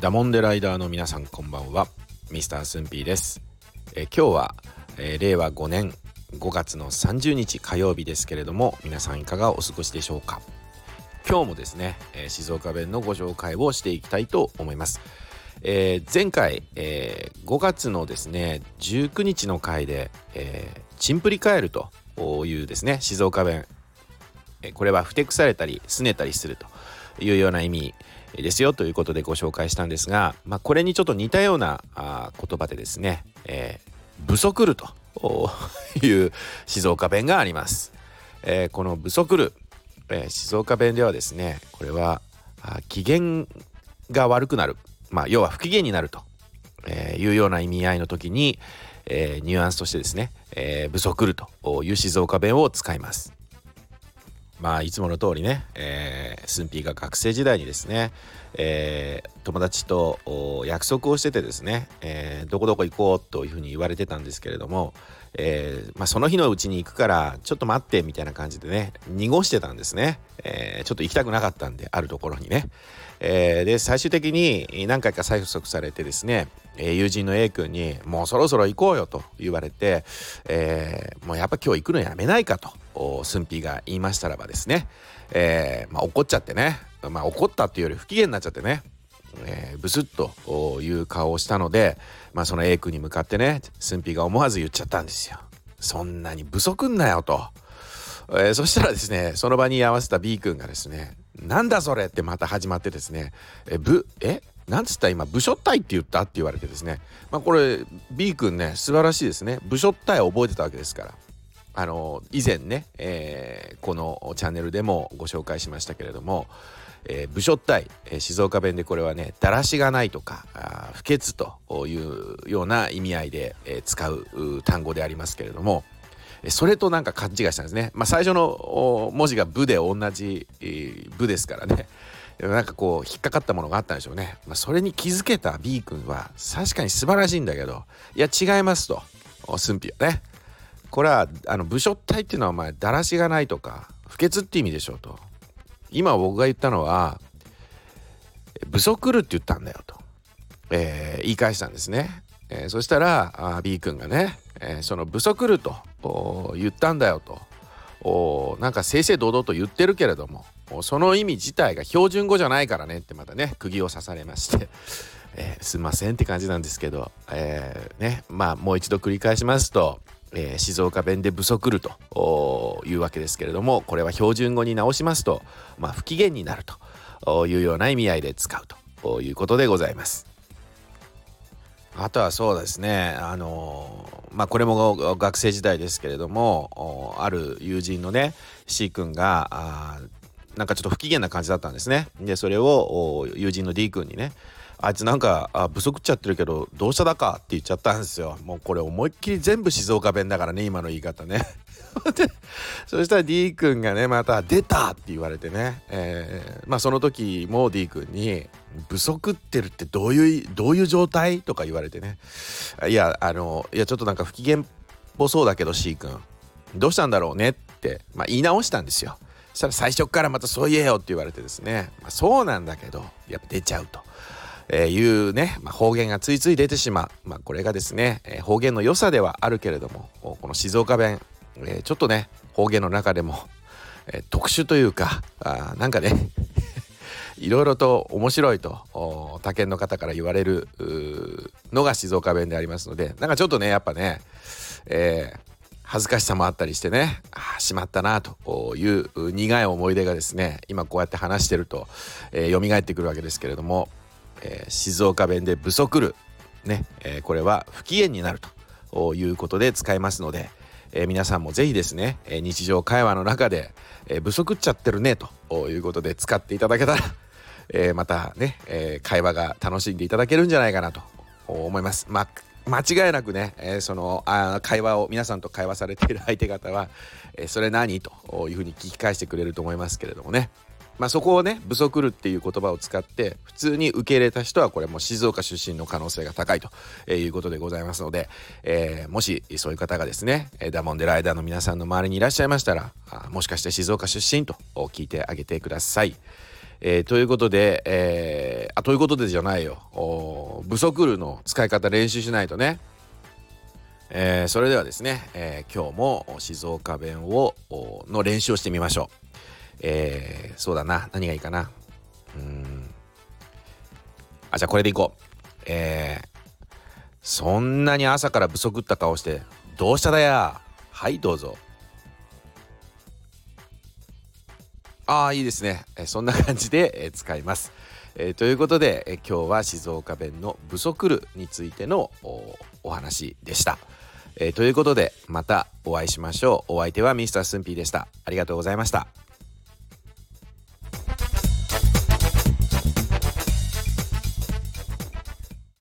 ダモンデライダーの皆さんこんばんは。ミスタースンピーです。え今日は、え、令和5年5月の30日火曜日ですけれども皆さんいかがお過ごしでしょうか。今日もですね、え、静岡弁のご紹介をしていきたいと思います。えー、前回、えー、5月のですね19日の回で、えー、チンプリカエルというですね静岡弁、これはふてくされたり拗ねたりするというような意味。ですよということでご紹介したんですが、まあ、これにちょっと似たようなあ言葉でですね、えー、不足るという静岡弁があります。えー、この不足る、えー、静岡弁ではですねこれは機嫌が悪くなる、まあ、要は不機嫌になると、えー、いうような意味合いの時に、えー、ニュアンスとしてですね、えー、不足るという静岡弁を使います。まあいつもの通りね、えー、スンピーが学生時代にですね、えー、友達と約束をしててですね、えー、どこどこ行こうというふうに言われてたんですけれども、えーまあ、その日のうちに行くからちょっと待ってみたいな感じでね濁してたんですね、えー、ちょっと行きたくなかったんであるところにね、えー、で最終的に何回か催促されてですね友人の A 君に「もうそろそろ行こうよ」と言われて、えー、もうやっぱ今日行くのやめないかと。駿府が言いましたらばですね、えーまあ、怒っちゃってね、まあ、怒ったっていうより不機嫌になっちゃってね、えー、ブスッという顔をしたので、まあ、その A 君に向かってね駿府が思わず言っちゃったんですよ。そんなに不足んなよと。えー、そしたらですねその場に居合わせた B 君がですね「なんだそれ!」ってまた始まってですね「えぶえなんつった？今部署隊って言った？って言われてですねまあこれ B 君ね素晴らしいですね部署隊覚えてたわけですからあの以前ね、えー、このチャンネルでもご紹介しましたけれども、えー、部署隊、えー、静岡弁でこれはねだらしがないとかあ不潔というような意味合いで、え、使う単語でありますけれどもそれとなんか勘違いしたんですね。まあ、最初の文字が「部」で同じ「部」ですからねなんかこう引っかかったものがあったんでしょうね。まあ、それに気づけた B 君は確かに素晴らしいんだけどいや違いますと駿府はね。これはあの部署体っていうのはお前だらしがないとか不潔って意味でしょうと。今僕が言ったのは不足るって言ったんだよと、えー、言い返したんですね、えー、そしたらあ B 君がね、えー、その不足ると言ったんだよと。おなんか正々堂々と言ってるけれどもその意味自体が標準語じゃないからねってまたね釘を刺されまして。え、すいませんって感じなんですけど、えー、ねまあもう一度繰り返しますと。えー、静岡弁で不足るというわけですけれどもこれは標準語に直しますと、まあ、不機嫌になるというような意味合いで使うということでございます。あとはそうですねあのー、まあこれも学生時代ですけれどもある友人のね C 君があなんかちょっと不機嫌な感じだったんですね。でそれを友人の D 君にねあいつなんかあ不足っちゃってるけどどうしただかって言っちゃったんですよもうこれ思いっきり全部静岡弁だからね今の言い方ね でそしたら D 君がねまた「出た!」って言われてね、えー、まあその時も D 君に「不足ってるってどういうどういう状態?」とか言われてねいやあのいやちょっとなんか不機嫌っぽそうだけど C 君どうしたんだろうねって、まあ、言い直したんですよそしたら最初からまたそう言えよって言われてですね、まあ、そうなんだけどやっぱ出ちゃうと。えー、いうね、まあ、方言がついつい出てしまう、まあ、これがですね、えー、方言の良さではあるけれどもこの静岡弁、えー、ちょっとね方言の中でも、え特殊というかあなんかね いろいろと面白いと他県の方から言われるのが静岡弁でありますのでなんかちょっとねやっぱね、えー、恥ずかしさもあったりしてねああしまったなという苦い思い出がですね今こうやって話してると、えー、蘇ってくるわけですけれどもえー、静岡弁で不足るね、えー、これは不機嫌になると。いうことで使いますので、えー、皆さんもぜひですね、え日常会話の中で、え不足っちゃってるねということで使っていただけたら、えまたね、え会話が楽しんでいただけるんじゃないかなと思います。まあ間違いなくね、えー、そのあ会話を皆さんと会話されている相手方は、えー、それ何というふうに聞き返してくれると思いますけれどもね、まあ、そこをね不足るっていう言葉を使って普通に受け入れた人はこれも静岡出身の可能性が高いということでございますので、えー、もしそういう方がですねダモンデライダーの皆さんの周りにいらっしゃいましたらもしかして静岡出身と聞いてあげてください。えー、ということで、えー、あということでじゃないよ。不足るの使い方練習しないとね、えー、それではですね、えー、今日も静岡弁をの練習をしてみましょう、えー、そうだな。何がいいかな。うん。あじゃあこれでいこう。えー、そんなに朝から不足った顔してどうしただや。はいどうぞ。ああいいですね。えそんな感じでえ使います、えー、ということでえ今日は静岡弁の不足るについてのお話でした、えー、ということでまたお会いしましょう。お相手はミスタースンピーでした。ありがとうございました。